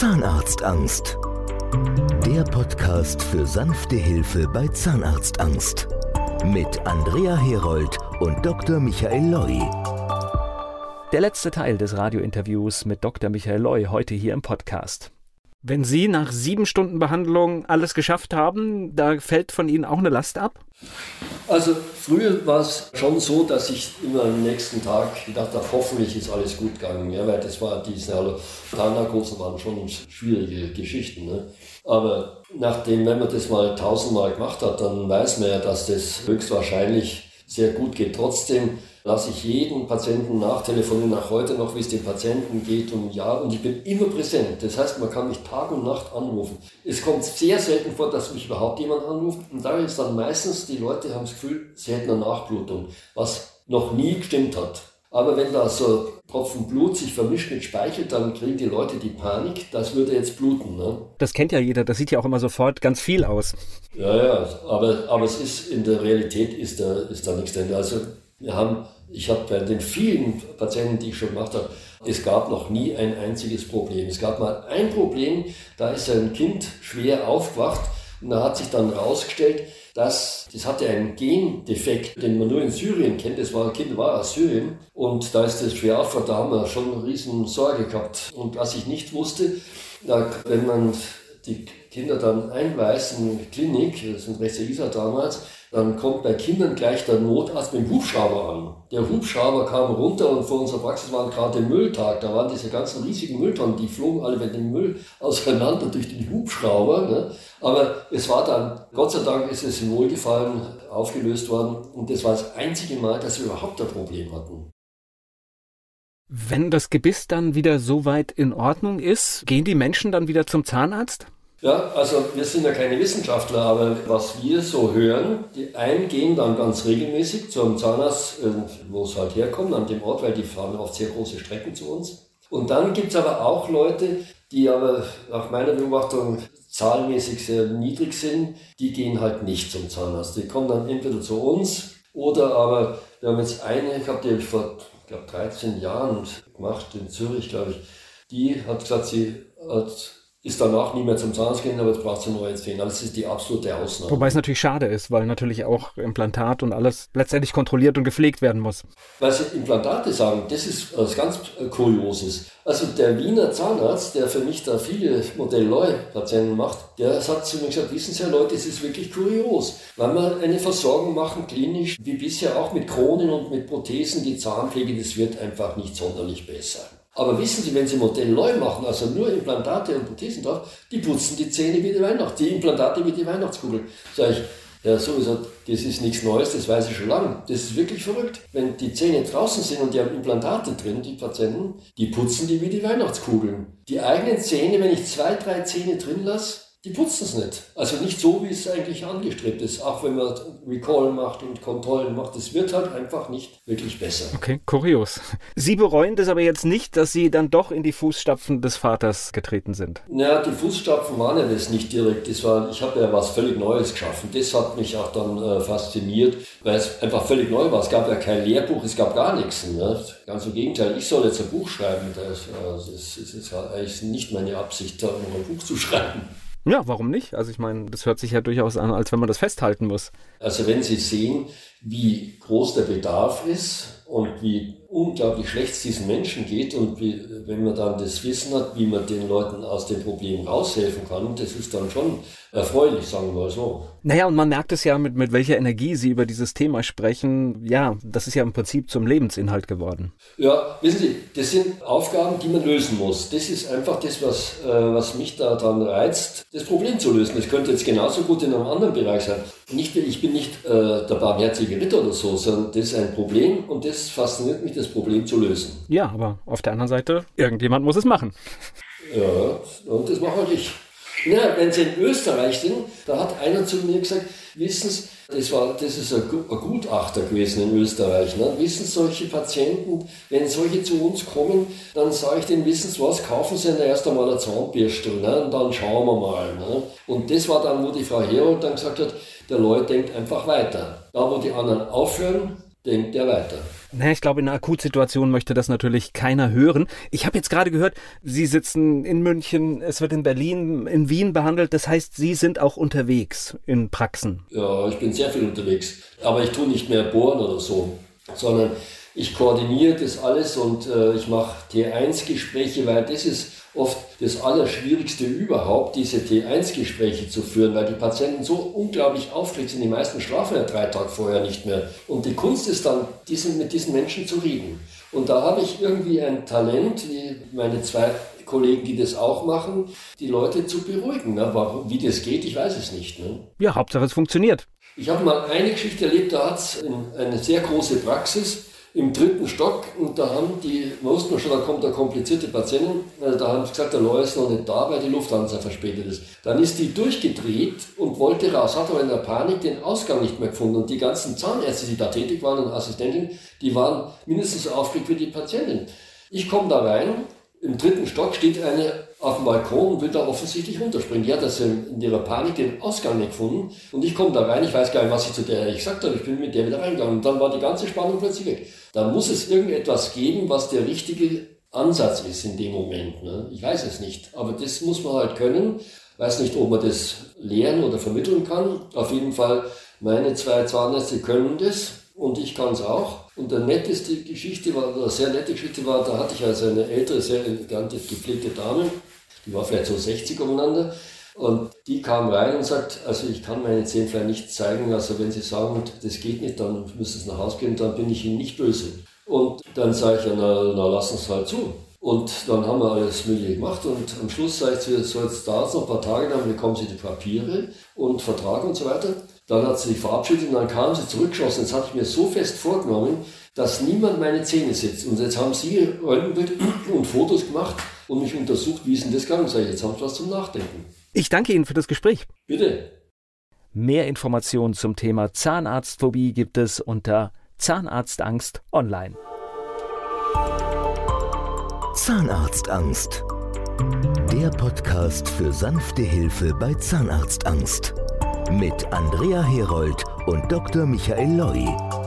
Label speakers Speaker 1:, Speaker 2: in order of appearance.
Speaker 1: Zahnarztangst. Der Podcast für sanfte Hilfe bei Zahnarztangst. Mit Andrea Herold und Dr. Michael Loi.
Speaker 2: Der letzte Teil des Radiointerviews mit Dr. Michael Loi heute hier im Podcast. Wenn Sie nach sieben Stunden Behandlung alles geschafft haben, da fällt von Ihnen auch eine Last ab?
Speaker 3: Also früher war es schon so, dass ich immer am nächsten Tag gedacht habe, hoffentlich ist alles gut gegangen. Ja, weil das war diese Zahnarkosen waren schon schwierige Geschichten. Ne? Aber nachdem, wenn man das mal tausendmal gemacht hat, dann weiß man ja, dass das höchstwahrscheinlich sehr gut geht. Trotzdem lasse ich jeden Patienten nachtelefonieren, nach heute noch, wie es dem Patienten geht und ja, und ich bin immer präsent. Das heißt, man kann mich Tag und Nacht anrufen. Es kommt sehr selten vor, dass mich überhaupt jemand anruft und da ist dann meistens, die Leute haben das Gefühl, sie hätten eine Nachblutung, was noch nie gestimmt hat. Aber wenn da so Tropfen Blut sich vermischt mit Speichel, dann kriegen die Leute die Panik, das würde jetzt bluten. Ne?
Speaker 2: Das kennt ja jeder, das sieht ja auch immer sofort ganz viel aus.
Speaker 3: Ja, ja, aber, aber es ist in der Realität ist da, ist da nichts drin. Also wir haben, ich habe bei den vielen Patienten, die ich schon gemacht habe, es gab noch nie ein einziges Problem. Es gab mal ein Problem, da ist ein Kind schwer aufgewacht und da hat sich dann herausgestellt, dass das hatte einen Gendefekt, den man nur in Syrien kennt. Das war ein Kind war aus Syrien und da ist das schwer aufgewacht, da haben wir schon eine riesen Sorge gehabt. Und was ich nicht wusste, da, wenn man die Kinder dann einweist in die Klinik, das sind Rechte Isa damals, dann kommt bei Kindern gleich der Notarzt mit dem Hubschrauber an. Der Hubschrauber kam runter und vor unserer Praxis war gerade Mülltag. Da waren diese ganzen riesigen Mülltonnen, die flogen alle mit dem Müll auseinander durch den Hubschrauber. Ne? Aber es war dann, Gott sei Dank ist es in Wohlgefallen aufgelöst worden und das war das einzige Mal, dass wir überhaupt ein Problem hatten.
Speaker 2: Wenn das Gebiss dann wieder so weit in Ordnung ist, gehen die Menschen dann wieder zum Zahnarzt?
Speaker 3: Ja, also wir sind ja keine Wissenschaftler, aber was wir so hören, die einen gehen dann ganz regelmäßig zum Zahnarzt, äh, wo es halt herkommt, an dem Ort, weil die fahren oft sehr große Strecken zu uns. Und dann gibt's aber auch Leute, die aber nach meiner Beobachtung zahlenmäßig sehr niedrig sind, die gehen halt nicht zum Zahnarzt. Die kommen dann entweder zu uns oder aber, wir haben jetzt eine, ich habe die vor, ich glaube, 13 Jahren gemacht, in Zürich, glaube ich, die hat gesagt, sie hat ist danach nie mehr zum Zahnarzt gegangen, aber jetzt braucht sie neue Zähne. Das ist die absolute Ausnahme.
Speaker 2: Wobei es natürlich schade ist, weil natürlich auch Implantat und alles letztendlich kontrolliert und gepflegt werden muss.
Speaker 3: Weil Sie Implantate sagen, das ist was ganz Kurioses. Also der Wiener Zahnarzt, der für mich da viele Modell-Leu-Patienten macht, der hat zu mir gesagt, wissen Sie ja Leute, es ist wirklich kurios. Weil wir eine Versorgung machen, klinisch, wie bisher auch mit Kronen und mit Prothesen, die Zahnpflege, das wird einfach nicht sonderlich besser. Aber wissen Sie, wenn Sie Modell neu machen, also nur Implantate und Prothesen drauf, die putzen die Zähne wie die Weihnachts, die Implantate wie die Weihnachtskugel. Sag ich, ja, sowieso, das ist nichts Neues, das weiß ich schon lange. Das ist wirklich verrückt. Wenn die Zähne draußen sind und die haben Implantate drin, die Patienten, die putzen die wie die Weihnachtskugeln. Die eigenen Zähne, wenn ich zwei, drei Zähne drin lasse, die putzen es nicht. Also nicht so, wie es eigentlich angestrebt ist. Auch wenn man Recall macht und Kontrollen macht, es wird halt einfach nicht wirklich besser.
Speaker 2: Okay, kurios. Sie bereuen das aber jetzt nicht, dass Sie dann doch in die Fußstapfen des Vaters getreten sind?
Speaker 3: Naja, die Fußstapfen waren ja das nicht direkt. Das war, ich habe ja was völlig Neues geschaffen. Das hat mich auch dann äh, fasziniert, weil es einfach völlig neu war. Es gab ja kein Lehrbuch, es gab gar nichts. Ne? Ganz im Gegenteil, ich soll jetzt ein Buch schreiben. Das, äh, das, ist, das ist eigentlich nicht meine Absicht, da ein Buch zu schreiben.
Speaker 2: Ja, warum nicht? Also ich meine, das hört sich ja durchaus an, als wenn man das festhalten muss.
Speaker 3: Also wenn Sie sehen, wie groß der Bedarf ist und wie unglaublich schlecht es diesen Menschen geht und wie, wenn man dann das Wissen hat, wie man den Leuten aus dem Problem raushelfen kann, das ist dann schon erfreulich, sagen wir mal so.
Speaker 2: Naja, und man merkt es ja, mit, mit welcher Energie Sie über dieses Thema sprechen. Ja, das ist ja im Prinzip zum Lebensinhalt geworden.
Speaker 3: Ja, wissen Sie, das sind Aufgaben, die man lösen muss. Das ist einfach das, was, äh, was mich daran reizt, das Problem zu lösen. Das könnte jetzt genauso gut in einem anderen Bereich sein. Nicht, ich bin nicht äh, der barmherzige Ritter oder so, sondern das ist ein Problem und das fasziniert mich, das Problem zu lösen.
Speaker 2: Ja, aber auf der anderen Seite, irgendjemand muss es machen.
Speaker 3: Ja, und das mache ich. Ja, wenn Sie in Österreich sind, da hat einer zu mir gesagt, wissen Sie, das, war, das ist ein, Gutachter gewesen in Österreich. Ne? Wissen solche Patienten, wenn solche zu uns kommen, dann sage ich denen, wissen Sie was, kaufen Sie erst einmal eine Zahnbürstel ne? und dann schauen wir mal. Ne? Und das war dann, wo die Frau Herold dann gesagt hat, der Leute denkt einfach weiter. Da, wo die anderen aufhören, denkt er weiter.
Speaker 2: Naja, ich glaube, in einer Akutsituation möchte das natürlich keiner hören. Ich habe jetzt gerade gehört, Sie sitzen in München, es wird in Berlin, in Wien behandelt. Das heißt, Sie sind auch unterwegs in Praxen.
Speaker 3: Ja, ich bin sehr viel unterwegs. Aber ich tue nicht mehr bohren oder so, sondern ich koordiniere das alles und äh, ich mache T1-Gespräche, weil das ist oft das Allerschwierigste überhaupt, diese T1-Gespräche zu führen, weil die Patienten so unglaublich aufgeregt sind. Die meisten schlafen ja drei Tage vorher nicht mehr. Und die Kunst ist dann, diesen, mit diesen Menschen zu reden. Und da habe ich irgendwie ein Talent, wie meine zwei Kollegen, die das auch machen, die Leute zu beruhigen. Ne? Warum, wie das geht, ich weiß es nicht. Ne?
Speaker 2: Ja, Hauptsache es funktioniert.
Speaker 3: Ich habe mal eine Geschichte erlebt, da hat es eine sehr große Praxis im dritten Stock und da haben die, wussten schon, da kommt eine komplizierte Patientin, da haben sie gesagt, der Lawyer ist noch nicht da, weil die Lufthansa verspätet ist. Dann ist die durchgedreht und wollte raus, hat aber in der Panik den Ausgang nicht mehr gefunden und die ganzen Zahnärzte, die da tätig waren und Assistentinnen, die waren mindestens so aufgeregt wie die Patientin. Ich komme da rein, im dritten Stock steht eine auf dem Balkon und will da offensichtlich runterspringen. Die hat das in ihrer Panik den Ausgang nicht gefunden. Und ich komme da rein, ich weiß gar nicht, was ich zu der gesagt habe. Ich bin mit der wieder reingegangen. Und dann war die ganze Spannung plötzlich weg. Da muss es irgendetwas geben, was der richtige Ansatz ist in dem Moment. Ne? Ich weiß es nicht. Aber das muss man halt können. Weiß nicht, ob man das lehren oder vermitteln kann. Auf jeden Fall, meine zwei Zahnärzte können das und ich kann es auch. Und der netteste Geschichte war, oder sehr nette Geschichte war, da hatte ich also eine ältere, sehr elegante, gepflegte Dame, die war vielleicht so 60 umeinander. Und die kam rein und sagt, also ich kann meine vielleicht nicht zeigen, also wenn Sie sagen, das geht nicht, dann müssen Sie nach Hause gehen, dann bin ich Ihnen nicht böse. Und dann sage ich, na, na lassen Sie es halt zu. Und dann haben wir alles Mögliche gemacht und am Schluss sage ich, so jetzt da noch ein paar Tage, dann bekommen Sie die Papiere und Vertrag und so weiter. Dann hat sie sich verabschiedet und dann kam sie zurückgeschossen. Jetzt hatte ich mir so fest vorgenommen, dass niemand meine Zähne sitzt. Und jetzt haben sie Röntgenbild und Fotos gemacht und mich untersucht, wie ist denn das gegangen? Sag ich, jetzt haben sie was zum Nachdenken.
Speaker 2: Ich danke Ihnen für das Gespräch.
Speaker 3: Bitte.
Speaker 2: Mehr Informationen zum Thema Zahnarztphobie gibt es unter Zahnarztangst online.
Speaker 1: Zahnarztangst. Der Podcast für sanfte Hilfe bei Zahnarztangst. Mit Andrea Herold und Dr. Michael Loi.